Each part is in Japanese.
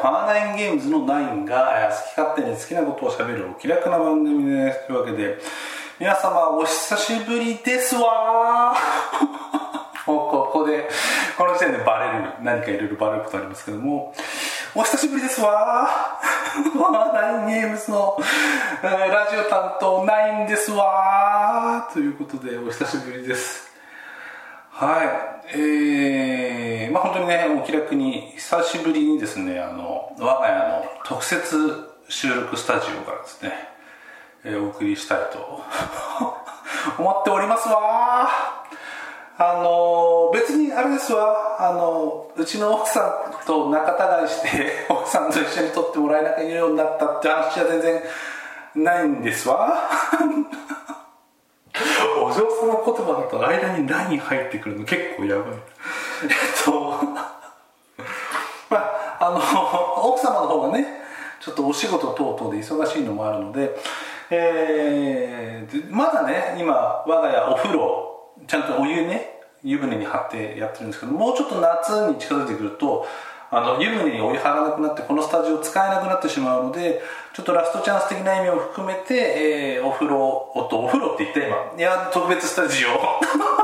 パーナインゲームズのナインが好き勝手に好きなことをしゃべるお気楽な番組です。というわけで皆様お久しぶりですわもう ここでこの時点でバレる何かいろいろバレることありますけどもお久しぶりですわ パワーナインゲームズのラジオ担当ナインですわということでお久しぶりです。はい。えー、まあ本当にねお気楽に久しぶりにですねあの我が家の特設収録スタジオからですね、えー、お送りしたいと 思っておりますわ。あの別にあれですわ。あのうちの奥さんと仲違いして 奥さんと一緒に撮ってもらえなきゃいようになったって話は全然ないんですわ。お嬢様言葉だと間に何入ってくるの結構やばい。えっと まああの 奥様の方がねちょっとお仕事等々で忙しいのもあるのでえー、まだね今我が家お風呂ちゃんとお湯ね湯船に張ってやってるんですけどもうちょっと夏に近づいてくるとあの湯船にお湯張らなくなってこのスタジオ使えなくなってしまうのでちょっとラストチャンス的な意味を含めて、えー、お風呂おとお風呂って言って今。いや特別スタジオ。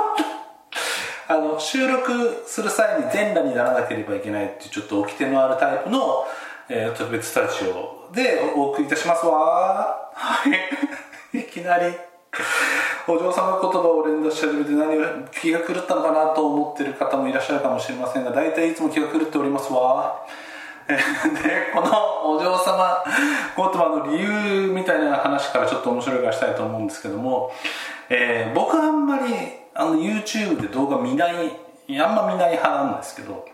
あの収録する際に全裸にならなければいけないっていうちょっと掟のあるタイプの、えー、特別スタジオでお送りいたしますわ。はい。いきなり。お嬢様言葉を連打し始めて何を気が狂ったのかなと思ってる方もいらっしゃるかもしれませんが大体いつも気が狂っておりますわ。でこのお嬢様言葉の理由みたいな話からちょっと面白いからしたいと思うんですけども、えー、僕はあんまりあの YouTube で動画見ないあんま見ない派なんですけど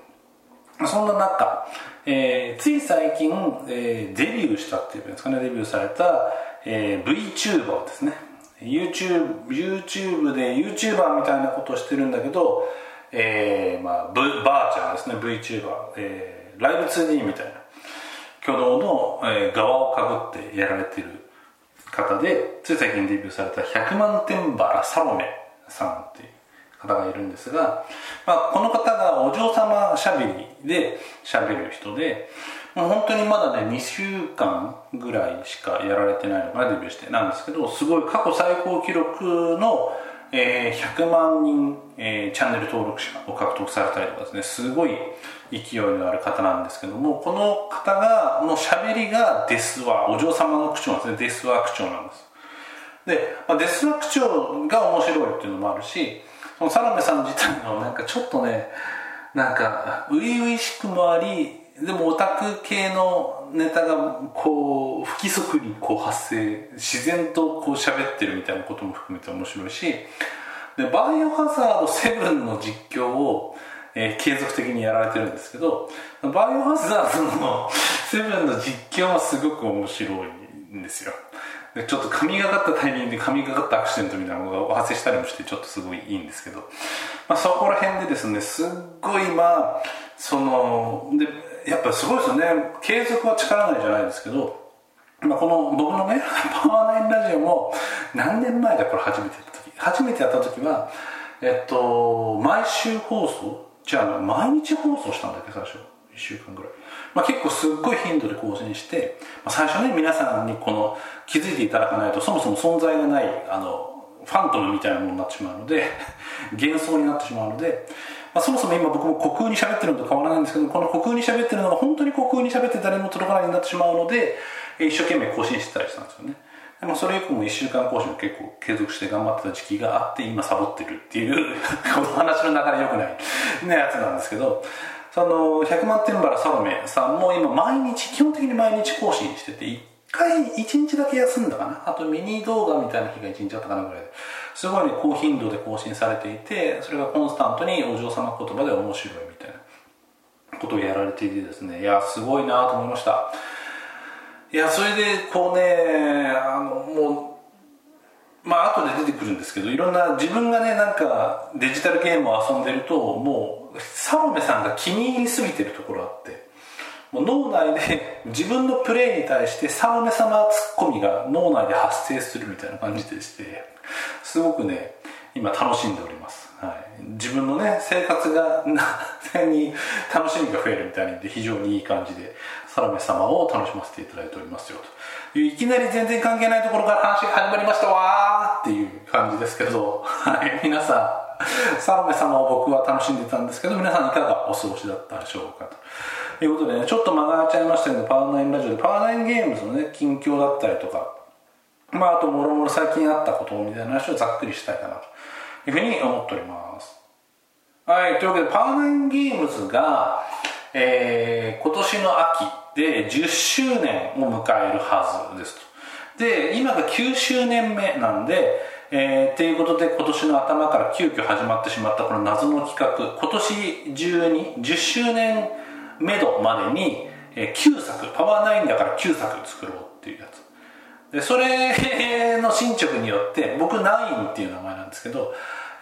そんな中、えー、つい最近、えー、デビューしたっていうんですかねデビューされた、えー、VTuber ですね。YouTube, YouTube で YouTuber みたいなことをしてるんだけど、えーまあ、v、バーチャーですね VTuber、えー、ライブ 2D みたいな。挙動の、えー、側をかぶってやられてる方でつい最近デビューされた100万点バラサロメさんっていう方がいるんですが、まあ、この方がお嬢様しゃべりでしゃべる人でもう本当にまだね2週間ぐらいしかやられてないのかなデビューしてなんですけどすごい過去最高記録の、えー、100万人、えー、チャンネル登録者を獲得されたりとかですねすごい勢いのある方なんですけどもこの方がの喋りがデスワお嬢様の口調なんですね。デスワ口調なんです。で、まあ、デスワ口調が面白いっていうのもあるしそのサロメさん自体のなんかちょっとねなんか初々しくもありでもオタク系のネタがこう不規則にこう発生自然とこう喋ってるみたいなことも含めて面白いしでバイオハザード7の実況を、えー、継続的にやられてるんですけどバイオハザードの 7の実況もすごく面白いんですよ。でちょっと神がかったタイミングで神がかったアクシデントみたいなのが発生したりもしてちょっとすごいいいんですけど、まあ、そこら辺でですねすっごいまあそのでやっぱすごいですよね。継続は力ないじゃないですけど、まあ、この僕のね パワーナインラジオも何年前だこれ初めてやった時初めてやった時はえっと毎週放送じゃあ毎日放送したんだっけ最初？1週間ぐらい、まあ、結構すっごい頻度で更新して、まあ、最初ね皆さんにこの気づいていただかないとそもそも存在がないあのファントムみたいなものになってしまうので 幻想になってしまうのでまあ、そもそも今僕も虚空に喋ってるのと変わらないんですけどこの虚空に喋ってるのが本当に虚空に喋って誰も届かないになってしまうので一生懸命更新してたりしたんですよね。でもそれ以降も1週間更新も結構継続して頑張ってた時期があって今サボってるっていう この話の流れ良くないねやつなんですけどその100万点バラサロメさんも今毎日基本的に毎日更新してて1回1日だけ休んだかな。あとミニ動画みたいな日が1日あったかなぐらいで。すごい高頻度で更新されていてそれがコンスタントにお嬢様言葉で面白いみたいなことをやられていてですねいやすごいなと思いました。いやそれでこうねあのもうまあ後で出てくるんですけどいろんな自分がねなんかデジタルゲームを遊んでるともうサロメさんが気に入りすぎてるところあってもう脳内で自分のプレイに対してサロメ様ツッコミが脳内で発生するみたいな感じでしてすごくね今楽しんでおります、はい、自分のね生活が何に楽しみが増えるみたいで非常にいい感じで。サラメ様を楽しませていただいておりますよと。いういきなり全然関係ないところから話が始まりましたわーっていう感じですけど、はい、皆さんサロメ様を僕は楽しんでたんですけど皆さんいかがお過ごしだったでしょうかと。いうことでねちょっと間が空いちゃいましたけどパワーナインラジオでパワーナインゲームズのね近況だったりとかまああともろもろ最近あったことみたいな話をざっくりしたいかなと。いうふうに思っております。はいというわけでパワーナインゲームズがえー、今年の秋で10周年を迎えるはずですと。で今が9周年目なんでえー、っていうことで今年の頭から急遽始まってしまったこの謎の企画今年中に10周年目処までに、えー、9作パワー9だから9作作ろうっていうやつ。でそれの進捗によって僕9っていう名前なんですけど、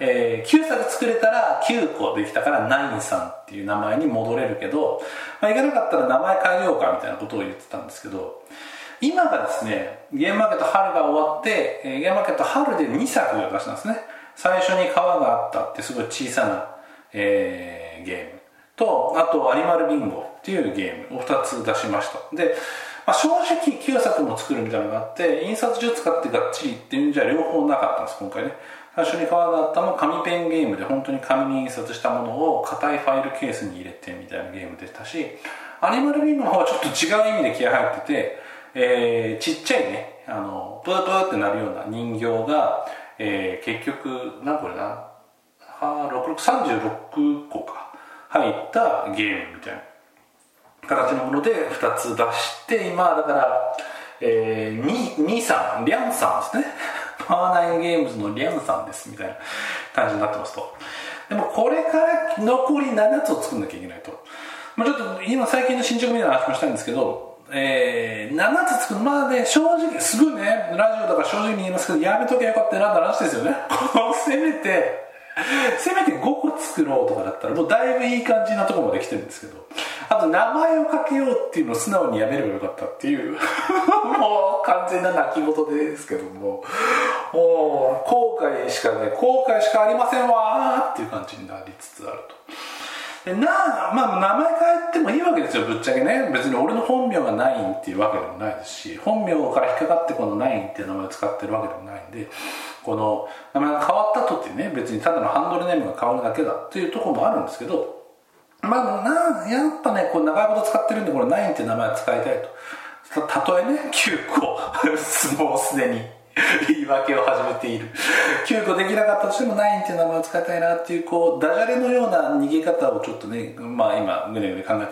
えー、9作作れたら9個できたから9さんっていう名前に戻れるけど、まあ、いかなかったら名前変えようかみたいなことを言ってたんですけど今がですねゲームマーケット春が終わってゲームマーケット春で2作が出したんですね。最初に川があったってすごい小さな、えー、ゲームとあとアニマルビンゴっていうゲームを2つ出しました。で、まあ、正直9作も作るみたいなのがあって印刷所使ってがっちりっていうんじゃ両方なかったんです今回ね。最初に川があったの紙ペンゲームで本当に紙に印刷したものを硬いファイルケースに入れてみたいなゲームでしたしアニマルビンゴの方はちょっと違う意味で気合入っててえー、ちっちゃいねあのブーブーってなるような人形が、えー、結局何これな36個か入ったゲームみたいな形のもので2つ出して今だから、えー、2さんリャンさんですね。ワーナインゲームズのリアムさんですみたいな感じになってますと。でもこれから残り7つを作んなきゃいけないと、まあ、ちょっと今最近の進捗みたいな話もしたいんですけどえー、7つ作るまあね正直すごいねラジオだから正直に言いますけどやめときゃよかったなって話ですよね。せめてせめて5個作ろうとかだったらもうだいぶいい感じなとこまで来てるんですけどあと名前をかけようっていうのを素直にやめればよかったっていう もう完全な泣き言ですけどももう後悔しかね後悔しかありませんわーっていう感じになりつつあると。でなまあ名前変えてもいいわけですよぶっちゃけね。別に俺の本名がナインっていうわけでもないですし本名から引っかかってこのナインっていう名前を使ってるわけでもないんでこの名前が変わったとってね別にただのハンドルネームが変わるだけだっていうところもあるんですけどまあなやっぱねこう長いこと使ってるんでこれナインっていう名前を使いたいと。たとえね9個 もうすでに。言い訳を始めている。9個できなかったとしても9っていう名前を使いたいなっていうこうダジャレのような逃げ方をちょっとねまあ今ぐねぐね考え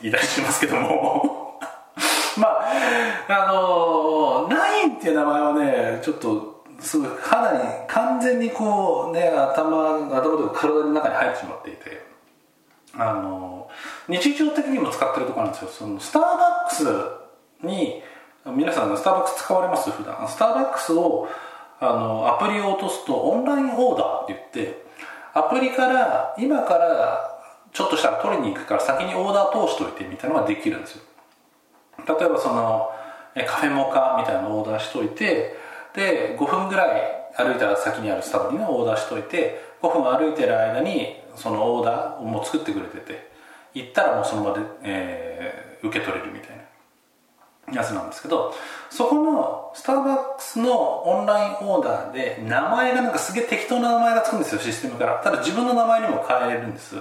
ていたりしますけども。まああの9っていう名前はねちょっとすごいかなり完全にこうね頭頭とか体の中に入ってしまっていて。あの日常的にも使ってるところなんですよ。そのスターバックスに皆さんスターバックス使われます？普段。スターバックスをあのアプリを落とすとオンラインオーダーって言ってアプリから今からちょっとしたら取りに行くから先にオーダー通しといてみたいなのができるんですよ。例えばそのカフェモカみたいなのオーダーしといてで5分ぐらい歩いた先にあるスタバにねオーダーしといて5分歩いてる間にそのオーダーをもう作ってくれてて行ったらもうその場で、えー、受け取れるみたいな。やつなんですけどそこのスターバックスのオンラインオーダーで名前がなんかすげえ適当な名前がつくんですよシステムから。ただ自分の名前にも変えれるんです。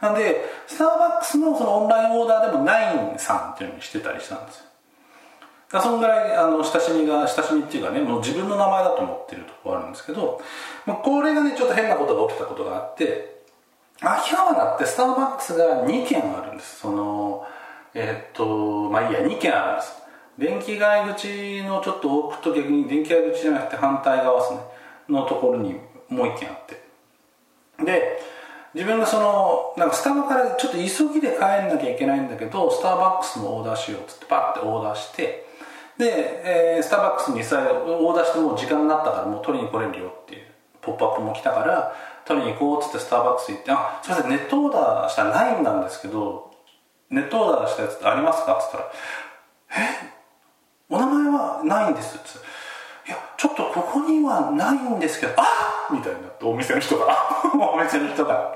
なんでスターバックスのそのオンラインオーダーでもナインさんっていうのにしてたりしたんですよ。だそのぐらいあの親しみが親しみっていうかねもう自分の名前だと思ってるところあるんですけどまあこれがねちょっと変なことが起きたことがあって秋葉原ってスターバックスが2軒あるんです。そのえー、っとまあいいや2軒あるんです。電気街口のちょっと奥と逆に電気街口じゃなくて反対側ですね。のところにもう一軒あって。で自分がそのなんかスタバからちょっと急ぎで帰んなきゃいけないんだけどスターバックスのオーダーしようっつってパッてオーダーしてで、えー、スターバックスにさオーダーしてもう時間になったからもう取りに来れるよっていうポップアップも来たから取りに行こうっつってスターバックス行って「あすいませんネットオーダーしたらないんなんですけどネットオーダーしたやつってありますか?」っつったら「え？お名前はないんです」「いやちょっとここにはないんですけどあっ！みたいになってお店の人が。お店の人が。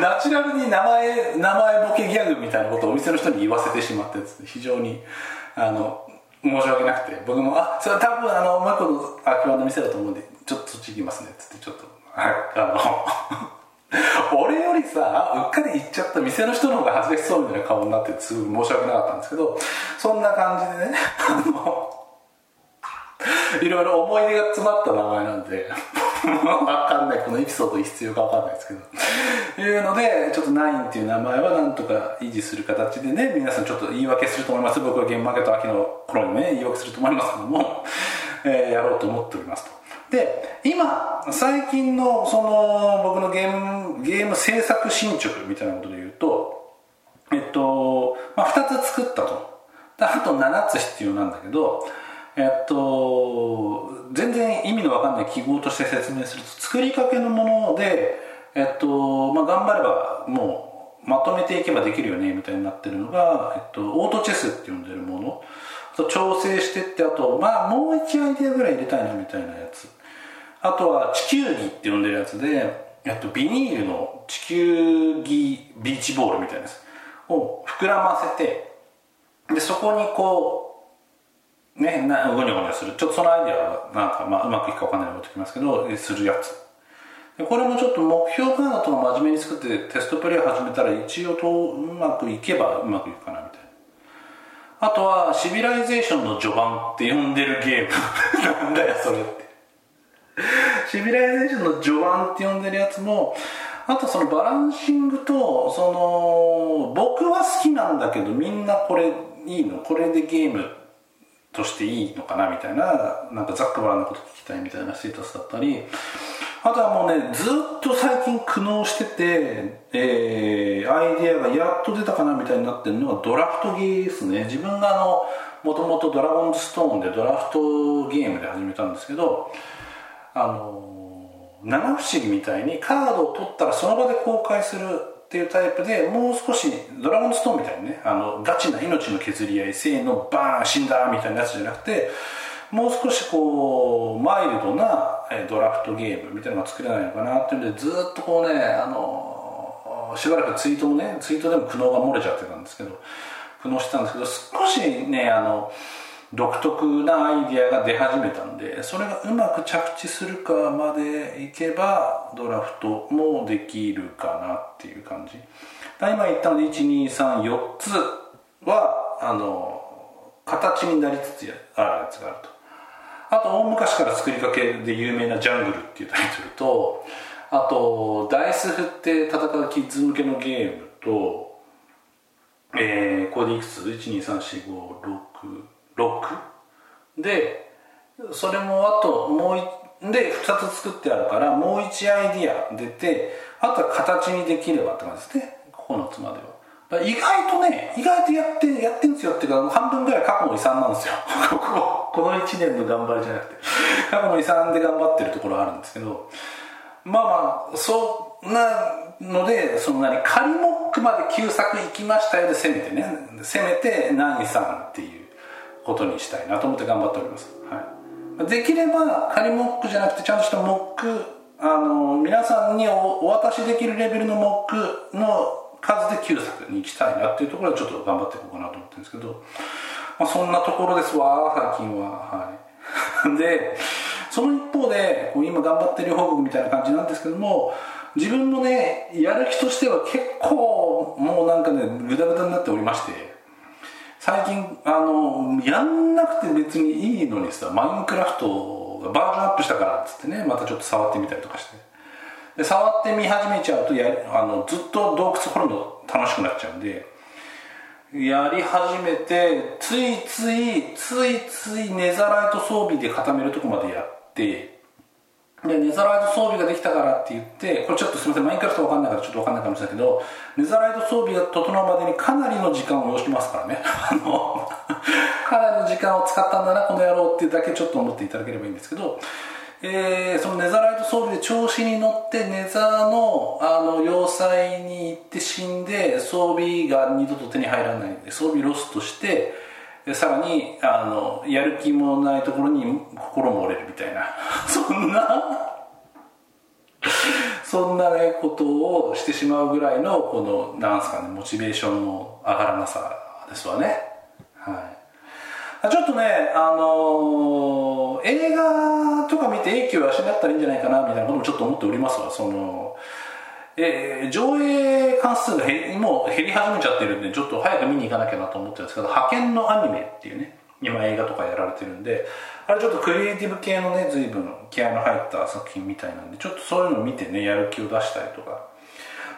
ナチュラルに名前名前ボケギャグみたいなことをお店の人に言わせてしまったやつ。非常にあの申し訳なくて。僕も「あそれは多分あのもう一個の秋葉の店だと思うんでちょっとそっち行きますね」っつってちょっとはい。あの 俺よりさうっかり行っちゃった店の人の方が恥ずかしそうみたいな顔になってすごい申し訳なかったんですけどそんな感じでねあのいろいろ思い出が詰まった名前なんでわかんないこのエピソード必要かわかんないですけどいうのでちょっとナインっていう名前はなんとか維持する形でね皆さんちょっと言い訳すると思います。僕はゲームマーケット秋の頃にね言い訳すると思いますけども、えー、やろうと思っておりますと。で今最近のその僕のゲームゲーム制作進捗みたいなことで言うとえっと、まあ、2つ作ったと。あと7つ必要なんだけどえっと全然意味の分かんない記号として説明すると作りかけのものでえっとまあ頑張ればもうまとめていけばできるよねみたいになってるのが、えっと、オートチェスって呼んでるもの。と調整してってあとまあもう1アイデアぐらい入れたいなみたいなやつ。あとは地球儀って呼んでるやつで、えっと、ビニールの地球儀ビーチボールみたいなやつを膨らませてでそこにこうね、なゴニョゴニョする。ちょっとそのアイディアはなんか、まあ、うまくいくか分かんないので置いときますけどするやつ。でこれもちょっと目標カードとか真面目に作ってテストプレイを始めたら一応とうまくいけばうまくいくかなみたいな。あとはシビライゼーションの序盤って呼んでるゲーム。なんだよそれって。シビライゼーションの序盤って呼んでるやつもあとそのバランシングとその僕は好きなんだけどみんなこれいいのこれでゲームとしていいのかなみたいななんかざっくばらんなこと聞きたいみたいなステータスだったりあとはもうねずっと最近苦悩してて、えー、アイデアがやっと出たかなみたいになってるのがドラフトゲーですね。自分があのもともとドラゴンズストーンでドラフトゲームで始めたんですけどあの七不思議みたいにカードを取ったらその場で公開するっていうタイプでもう少しドラゴンストーンみたいにねあのガチな命の削り合いせーのバーン死んだみたいなやつじゃなくてもう少しこうマイルドなドラフトゲームみたいなのが作れないのかなっていうのでずっとこうねあのしばらくツイートもねツイートでも苦悩が漏れちゃってたんですけど苦悩してたんですけど少しねあの独特なアイディアが出始めたんでそれがうまく着地するかまでいけばドラフトもできるかなっていう感じ。今言ったので1234つはあの形になりつつあるやつがあると。あと大昔から作りかけで有名な「ジャングル」っていうタイトルとあとダイス振って戦うキッズ向けのゲームとえー、これでいくつ？でそれもあともうで2つ作ってあるからもう1アイディア出てあとは形にできればって感じですね。9つまでは。意外とね意外とやってやってんすよっていうか半分ぐらい過去の遺産なんですよ。この1年の頑張りじゃなくて。過去の遺産で頑張ってるところあるんですけど。まあまあそんなのでそんなに仮モックまで旧作行きましたよで攻めてね。攻めて何さんっていう。ことにしたいなと思って頑張っております、はい、できれば仮モックじゃなくてちゃんとしたモックあの皆さんにお渡しできるレベルのモックの数で9作に行きたいなっていうところでちょっと頑張っていこうかなと思ってるんですけど、まあ、そんなところですわ最近は。はい。でその一方で今頑張ってる報告みたいな感じなんですけども自分もねやる気としては結構もうなんかねグダグダになっておりまして。最近あのやんなくて別にいいのにさマインクラフトがバージョンアップしたからっつってねまたちょっと触ってみたりとかして。で触ってみ始めちゃうとやあのずっと洞窟掘るの楽しくなっちゃうんでやり始めてついついついついネザライト装備で固めるとこまでやってでネザライト装備ができたからって言ってこれちょっとすみませんマインクラフト分かんないからちょっと分かんないかもしれないけどネザライト装備が整うまでにかなりの時間を要しますからね。あの かなりの時間を使ったんだなこの野郎っていうだけちょっと思っていただければいいんですけどえー、そのネザライト装備で調子に乗ってネザーのあの要塞に行って死んで装備が二度と手に入らないんで装備ロストしてさらにあのやる気もないところに心も折れるみたいな。そんな。そんなねことをしてしまうぐらいのこのなんすかねモチベーションの上がらなさですわね。はい。ちょっとねあのー、映画とか見て影響を養ったらいいんじゃないかなみたいなこともちょっと思っておりますわ。そのえー、上映関数がもう減り始めちゃってるんでちょっと早く見に行かなきゃなと思ってるんですけど派遣のアニメっていうね今映画とかやられてるんであれちょっとクリエイティブ系のね随分気合の入った作品みたいなんでちょっとそういうのを見てねやる気を出したりとか、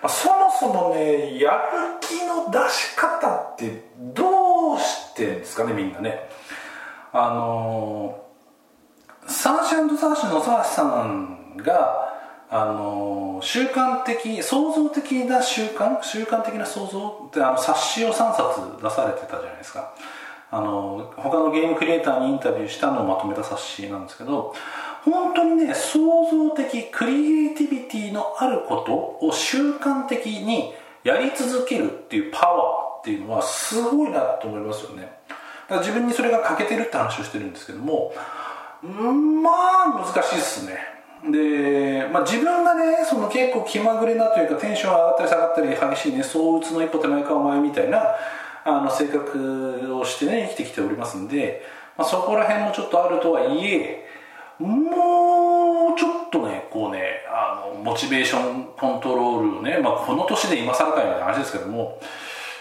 まあ、そもそもねやる気の出し方ってどうしてんですかねみんなね。あのー、サーシャサーシのサーシさんがあの習慣的創造的な習慣？習慣的な創造ってあの冊子を3冊出されてたじゃないですか。あの他のゲームクリエイターにインタビューしたのをまとめた冊子なんですけど本当にね創造的クリエイティビティのあることを習慣的にやり続けるっていうパワーっていうのはすごいなと思いますよね。だから自分にそれが欠けてるって話をしてるんですけどもまあ難しいっすね。で、まあ、自分がねその結構気まぐれなというかテンション上がったり下がったり激しいねそう打つの一歩手前かお前みたいなあの性格をしてね生きてきておりますんで、まあ、そこら辺もちょっとあるとはいえもうちょっとねこうねあのモチベーションコントロールをね、まあ、この年で今更かような話ですけども、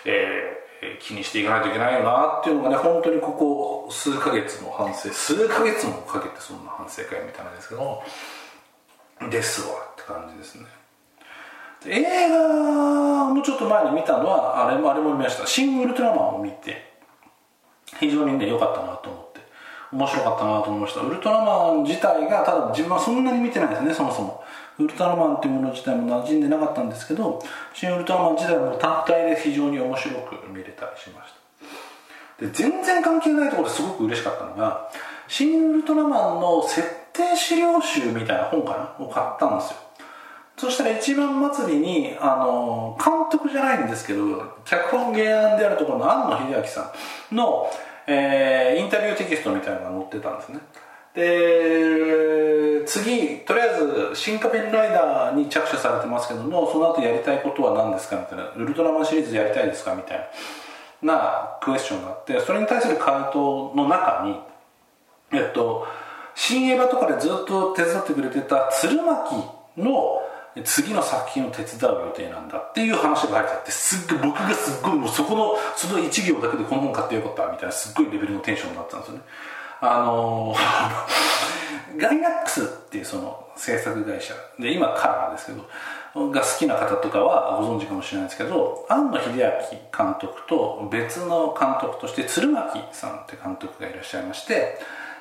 えー、気にしていかないといけないよなっていうのがね本当にここ数ヶ月の反省数ヶ月もかけてそんな反省会みたいなんですけどですわって感じですね。映画もちょっと前に見たのはあれもあれも見ました「シン・ウルトラマン」を見て非常にね良かったなと思って面白かったなと思いました。ウルトラマン自体がただ自分はそんなに見てないですねそもそも。ウルトラマンっていうもの自体も馴染んでなかったんですけどシン・ウルトラマン自体も単体で非常に面白く見れたりしました。で全然関係ないところですごく嬉しかったのがシン・ウルトラマンの設定資料集みたいな本かなを買ったんですよそしたら一番祭りにあの監督じゃないんですけど脚本原案であるところの庵野秀明さんの、えー、インタビューテキストみたいなのが載ってたんですねで次とりあえず「新仮面ライダー」に着手されてますけどもその後やりたいことは何ですかみたいな「ウルトラマンシリーズやりたいですか?」みたいなクエスチョンがあってそれに対する回答の中にえっと新エヴァとかでずっと手伝ってくれてた鶴巻の次の作品を手伝う予定なんだっていう話が書いてあってすっごい僕がすっごいもうそこのその1行だけでこの本買ってよかったみたいなすっごいレベルのテンションになったんですよね。あのー、ガイナックスっていうその制作会社で今カラーですけどが好きな方とかはご存知かもしれないですけど庵野秀明監督と別の監督として鶴巻さんって監督がいらっしゃいまして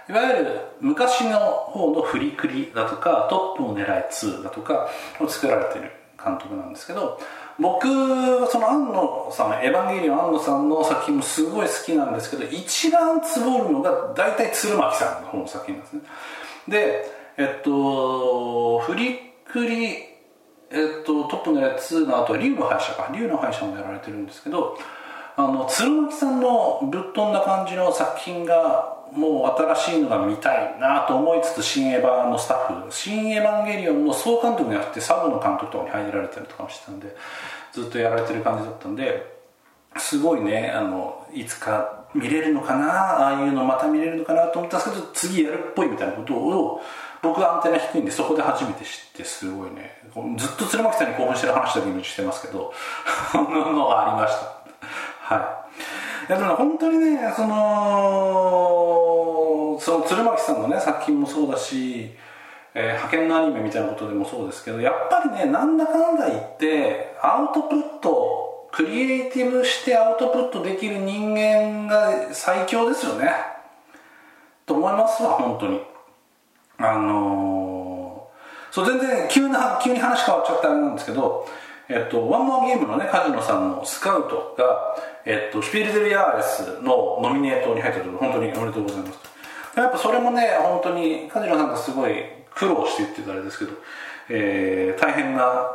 いわゆる昔の方のフリクリだとかトップを狙い2だとかを作られてる監督なんですけど僕はその庵野さんエヴァンゲリオン庵野さんの作品もすごい好きなんですけど一番つぼるのが大体鶴巻さんの方の作品なんですね。でえっとフリクリえっと、トップのやつの後は竜の敗者か。竜の敗者もやられてるんですけどあの鶴巻さんのぶっ飛んだ感じの作品がもう新しいのが見たいなと思いつつ新エヴァのスタッフ新エヴァンゲリオンの総監督になってサブの監督とかに入られてるとかもしてたんでずっとやられてる感じだったんですごいねあのいつか見れるのかなああいうのまた見れるのかなと思ったんですけど次やるっぽいみたいなことを僕はアンテナ低いんでそこで初めて知ってすごいね。ずっと鶴巻さんに興奮してる話だけしてますけど のがありました。はい。いやでも本当にねそのその鶴巻さんのね作品もそうだし、えー、派遣のアニメみたいなことでもそうですけどやっぱりねなんだかんだ言ってアウトプットクリエイティブしてアウトプットできる人間が最強ですよね。と思いますわ本当に。あのー、そう全然急な急に話変わっちゃったあれなんですけどえっと、ワンモアゲームのね、カジノさんのスカウトが、えっと、シュピールデルヤーレスのノミネートに入ったところ、本当におめでとうございます。やっぱそれもね、本当に、カジノさんがすごい苦労して言ってたあれですけど、えー、大変な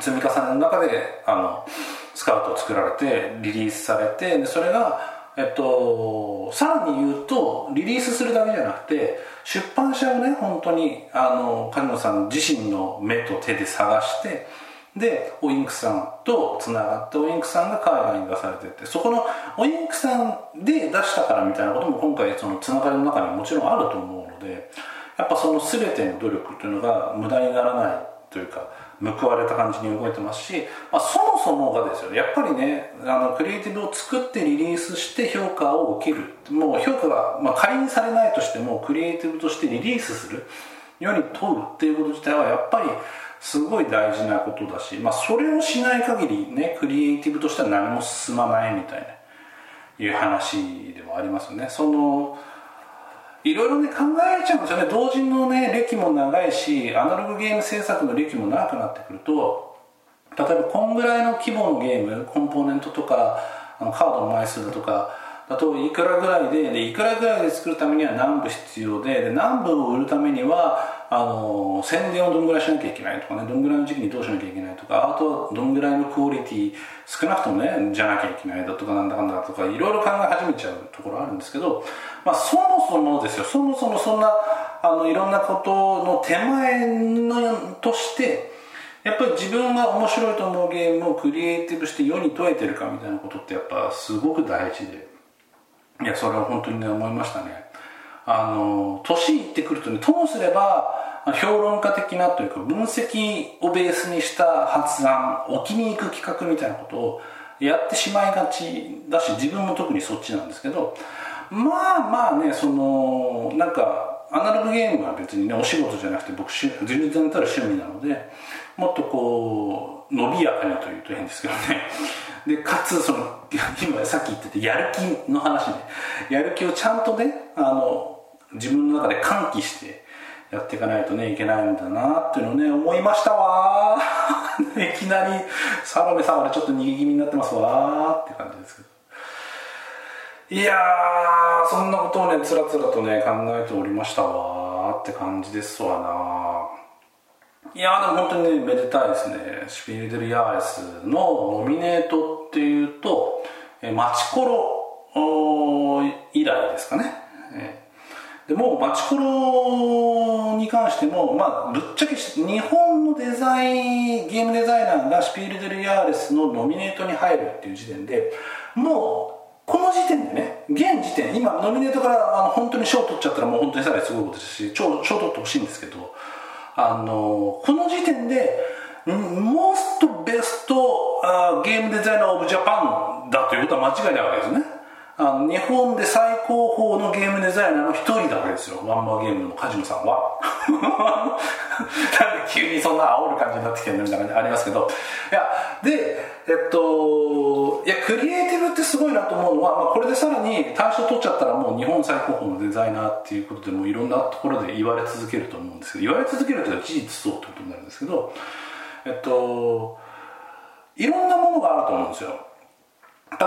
積み重ねの中で、あの、スカウトを作られて、リリースされて、でそれが、えっと、さらに言うとリリースするだけじゃなくて出版社をね本当にあの梶野さん自身の目と手で探してでオインクさんとつながってオインクさんが海外に出されててそこのオインクさんで出したからみたいなことも今回そのつながりの中にもちろんあると思うのでやっぱその全ての努力というのが無駄にならないというか報われた感じに動いてますし、まあ、そもそもがですよ。ねやっぱりねあのクリエイティブを作ってリリースして評価を受ける。もう評価が、まあ、仮にされないとしてもクリエイティブとしてリリースする世に問うっていうこと自体はやっぱりすごい大事なことだし、まあ、それをしない限りねクリエイティブとしては何も進まないみたいないう話でもありますよね。そのいろいろね考えちゃうんですよね。同人のね歴も長いしアナログゲーム制作の歴も長くなってくると例えばこんぐらいの規模のゲームコンポーネントとかあのカードの枚数だとかだといくらぐらいででいくらぐらいで作るためには何部必要でで何部を売るためにはあの宣伝をどんぐらいしなきゃいけないとかねどんぐらいの時期にどうしなきゃいけないとかあとどんぐらいのクオリティ少なくともねじゃなきゃいけないだとかなんだかんだとかいろいろ考え始めちゃうところあるんですけど、まあ、そもそもですよ。そもそもそんなあのいろんなことの手前のとしてやっぱり自分が面白いと思うゲームをクリエイティブして世に問えてるかみたいなことってやっぱすごく大事で。いやそれは本当にね思いましたね。あの年いってくるとねともすれば評論家的なというか分析をベースにした発案置きに行く企画みたいなことをやってしまいがちだし自分も特にそっちなんですけどまあまあねそのなんかアナログゲームは別にねお仕事じゃなくて僕全然たら趣味なのでもっとこう伸びやかにというと変ですけどね。でかつその今さっき言っててやる気の話ね。やる気をちゃんとねあの自分の中で喚起してやっていかないとねいけないんだなっていうのをね思いましたわ。いきなりサロメさんはちょっと逃げ気味になってますわって感じですけど。いやーそんなことをねつらつらとね考えておりましたわって感じですわないやでも本当にねめでたいですね。シュピールデル・ヤーレスのノミネートっていうとマチコロ以来ですかね、でもマチコロに関しても、まあ、ぶっちゃけ日本のデザインゲームデザイナーがシュピールデル・ヤーレスのノミネートに入るっていう時点でもうこの時点でね現時点今ノミネートからあの本当に賞取っちゃったらもう本当にさらにすごいことですし賞取ってほしいんですけどあのこの時点でモストベストゲームデザイナーオブジャパンだということは間違いないわけですね。あの日本で最高峰のゲームデザイナーの一人だけですよ。ワンマーゲームの梶野さんは。なんで急にそんな煽る感じになってきてるみたいな感じありますけど。いやでえっといやクリエイティブってすごいなと思うのは、まあ、これでさらに大賞取っちゃったらもう日本最高峰のデザイナーっていうことでもういろんなところで言われ続けると思うんですけど言われ続けるというのは事実そうってことになるんですけどえっといろんなものがあると思うんですよ。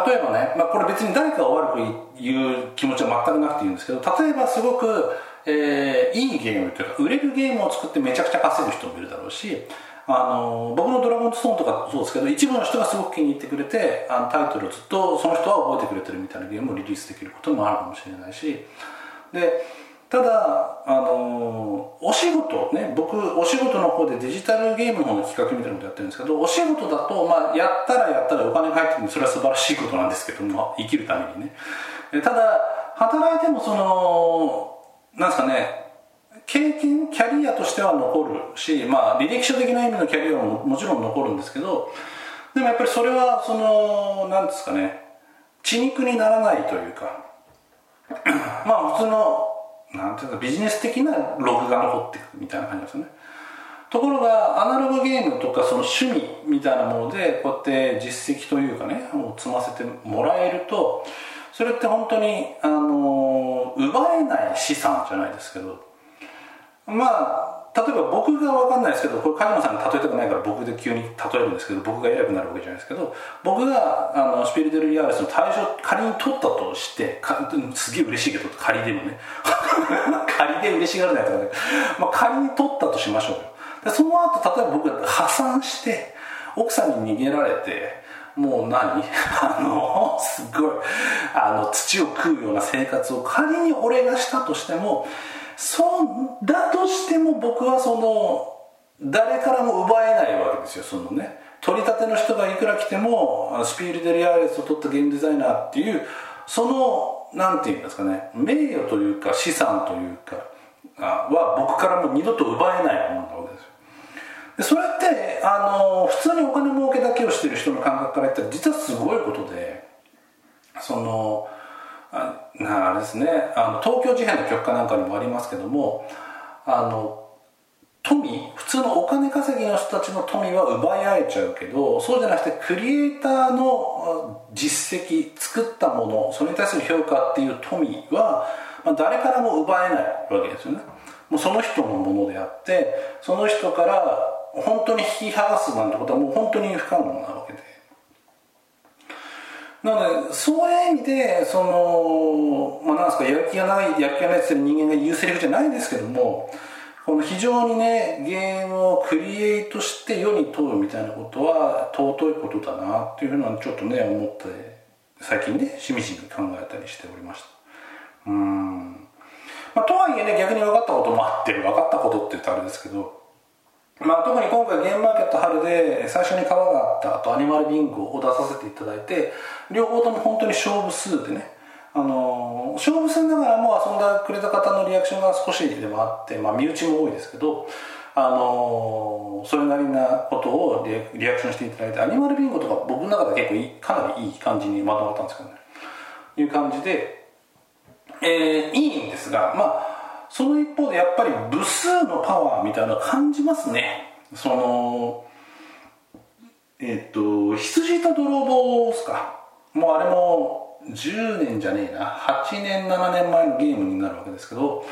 例えばね、まあ、これ別に誰かが悪く言う気持ちは全くなくていいんですけど例えばすごく、えー、いいゲームというか売れるゲームを作ってめちゃくちゃ稼ぐ人もいるだろうしあの僕の「ドラゴンズストーン」とかそうですけど一部の人がすごく気に入ってくれてあのタイトルをずっとその人は覚えてくれてるみたいなゲームをリリースできることもあるかもしれないしでただあのお仕事ね僕お仕事の方でデジタルゲームの方の企画みたいなことやってるんですけどお仕事だと、まあ、やったらやったらお金が入ってくる。それは素晴らしいことなんですけども生きるためにね。ただ働いてもそのなんですかね経験キャリアとしては残るしまあ履歴書的な意味のキャリアももちろん残るんですけどでもやっぱりそれはそのなんですかね血肉にならないというかまあ普通のなんていうかビジネス的なログが残っていくみたいな感じですよね。ところがアナログゲームとかその趣味みたいなものでこうやって実績というかねを積ませてもらえるとそれって本当にあの奪えない資産じゃないですけどまあ例えば僕が分かんないですけどこれ梶野さんに例えたくないから僕で急に例えるんですけど僕が偉くなるわけじゃないですけど僕があのシピリデル・ヤーレスの対象仮に取ったとしてすげえ嬉しいけど仮でもね。仮で嬉しがらなとかね、まあ、仮に取ったとしましょうよ。でその後例えば僕が破産して奥さんに逃げられてもう何？あのすごい。あの土を食うような生活を。仮に俺がしたとしてもそうだとしても僕はその誰からも奪えないわけですよ。そのね。取り立ての人がいくら来てもスピール・デ・リアレスを取ったゲームデザイナーっていうそのなんていうんですかね名誉というか資産というかは僕からも二度と奪えないものなわけですよ。でそれってあの普通にお金儲けだけをしてる人の感覚から言ったら実はすごいことでそのああれですねあの東京事変の曲かなんかにもありますけどもあの富普通のお金稼ぎの人たちの富は奪い合えちゃうけどそうじゃなくてクリエイターの実績作ったものそれに対する評価っていう富は、まあ、誰からも奪えないわけですよね。もうその人のものであってその人から本当に引き剥がすなんてことはもう本当に不可能なわけで。なのでそういう意味でそのまあなんですかやる気がないやる気がないって言ってる人間が言うセリフじゃないですけどもこの非常にねゲームをクリエイトして世に問うみたいなことは尊いことだなっていうふうなちょっとね思って最近ねしみじみ考えたりしておりました。うん。まあとはいえね逆に分かったこともあって分かったことって言うとあれですけどまあ、特に今回ゲームマーケット春で最初に川があったあとアニマルビンゴを出させていただいて両方とも本当に勝負数でねあの勝負戦ながらも遊んでくれた方のリアクションが少しでもあって、まあ、身内も多いですけど、あのそれなりなことをリアクションしていただいてアニマルビンゴとか僕の中で結構いいかなりいい感じにまとまったんですけどね。いう感じで、えー、いいんですがまあその一方でやっぱり部数のパワーみたいな感じますね。そのえっ、ー、と羊と泥棒ですか。もうあれも10年じゃねえな。8年7年前のゲームになるわけですけど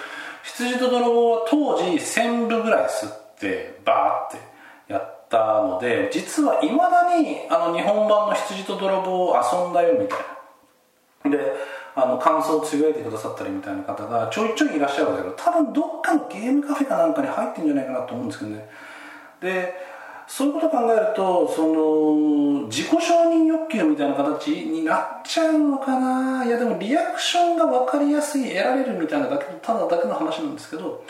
羊と泥棒は当時1000部ぐらい吸ってバーってやったので実はいまだにあの日本版の羊と泥棒を遊んだよみたいな。であの感想をつぶやいてくださったりみたいな方がちょいちょいいらっしゃるんだけど多分どっかのゲームカフェかなんかに入ってんじゃないかなと思うんですけどね。でそういうことを考えるとその自己承認欲求みたいな形になっちゃうのかな？いやでもリアクションが分かりやすい得られるみたいなだけただだけの話なんですけど、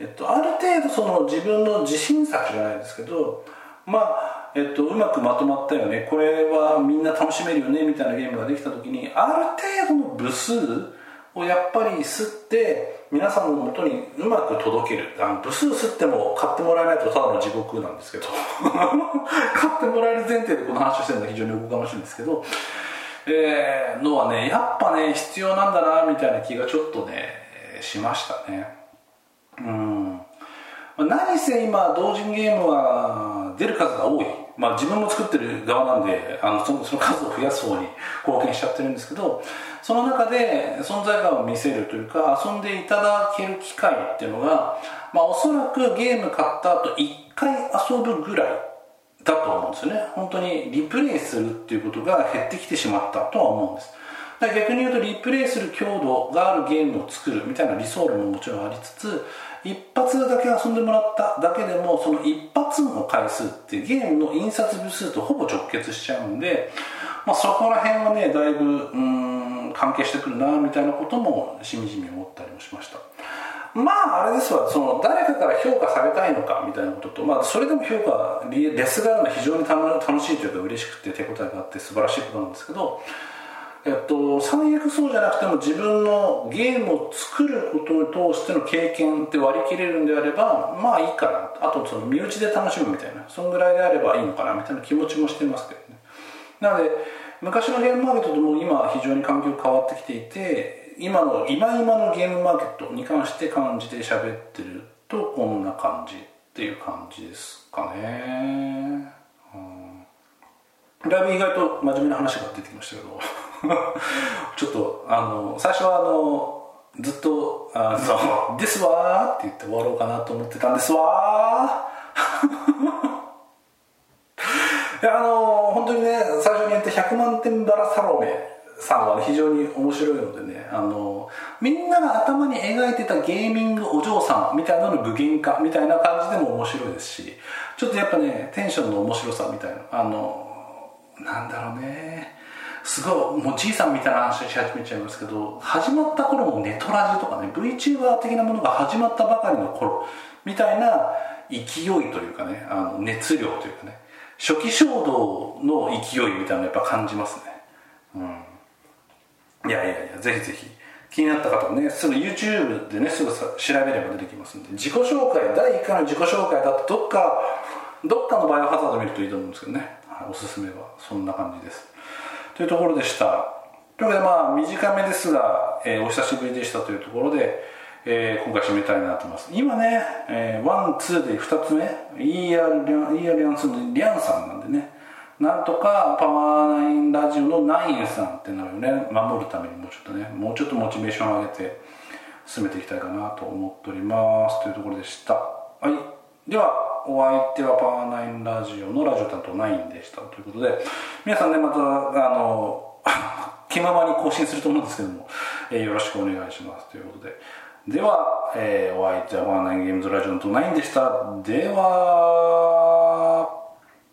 えっと、ある程度その自分の自信作じゃないですけどまあ、えっと、うまくまとまったよね。これはみんな楽しめるよねみたいなゲームができた時にある程度の部数をやっぱり吸って皆さんのもとにうまく届ける。あの部数吸っても買ってもらえないとただの地獄なんですけど。買ってもらえる前提でこの話をしてるのは非常におこがましいんですけど、えー、のはねやっぱね必要なんだなみたいな気がちょっとねしましたね。うん。何せ今同人ゲームは出る数が多い。まあ自分も作ってる側なんであのそのその数を増やす方に貢献しちゃってるんですけどその中で存在感を見せるというか遊んでいただける機会っていうのが、まあ、おそらくゲーム買った後1回遊ぶぐらいだと思うんですよね。本当にリプレイするっていうことが減ってきてしまったとは思うんです。逆に言うとリプレイする強度があるゲームを作るみたいな理想論ももちろんありつつ一発だけ遊んでもらっただけでもその一発の回数ってゲームの印刷部数とほぼ直結しちゃうんで、まあ、そこら辺はねだいぶうん関係してくるなみたいなこともしみじみ思ったりもしました。まああれですわその誰かから評価されたいのかみたいなことと、まあ、それでも評価レスがあるのは非常に楽しいというか嬉しくて手応えがあって素晴らしいことなんですけどえっと、最悪そうじゃなくても自分のゲームを作ることを通しての経験って割り切れるんであればまあいいかな。あとその身内で楽しむみたいな。そのぐらいであればいいのかなみたいな気持ちもしてますけどね。なので昔のゲームマーケットとも今非常に環境変わってきていて今の今今のゲームマーケットに関して感じで喋ってるとこんな感じっていう感じですかね、うん、だいぶ意外と真面目な話が出てきましたけど。ちょっとあの最初はあのずっと「あの ですわ」って言って終わろうかなと思ってたんですわ いやあの本当にね最初に言った100万点バラサロメさんは非常に面白いのでねあのみんなが頭に描いてたゲーミングお嬢さんみたいなの具現化みたいな感じでも面白いですしちょっとやっぱねテンションの面白さみたいなあのなんだろうね。すごいもうじいさんみたいな話し始めちゃいますけど始まった頃のネトラジとかね VTuber 的なものが始まったばかりの頃みたいな勢いというかねあの熱量というかね初期衝動の勢いみたいなのやっぱ感じますね。うん。いやいやいやぜひぜひ。気になった方はねすぐ YouTube でねすぐ調べれば出てきますんで自己紹介第1回の自己紹介だとどっかどっかのバイオハザード見るといいと思うんですけどね、はい、おすすめはそんな感じです。というところでした。というわけでまあ短めですが、えー、お久しぶりでしたというところで、えー、今回締めたいなと思います。今ね、えー、ワンツーで2つ目 ER リャン ER リャン2のリャンさんなんでね。なんとかパワーナインラジオのナインさんっていうのをね守るためにもうちょっとねもうちょっとモチベーションを上げて進めていきたいかなと思っております。というところでした。はい。ではお相手はパワーナインラジオのラジオ担当ナインでしたということで皆さんねまたあの 気ままに更新すると思うんですけども、えー、よろしくお願いしますということで。では、えー、お相手はパワーナインゲームズラジオのナインでした。では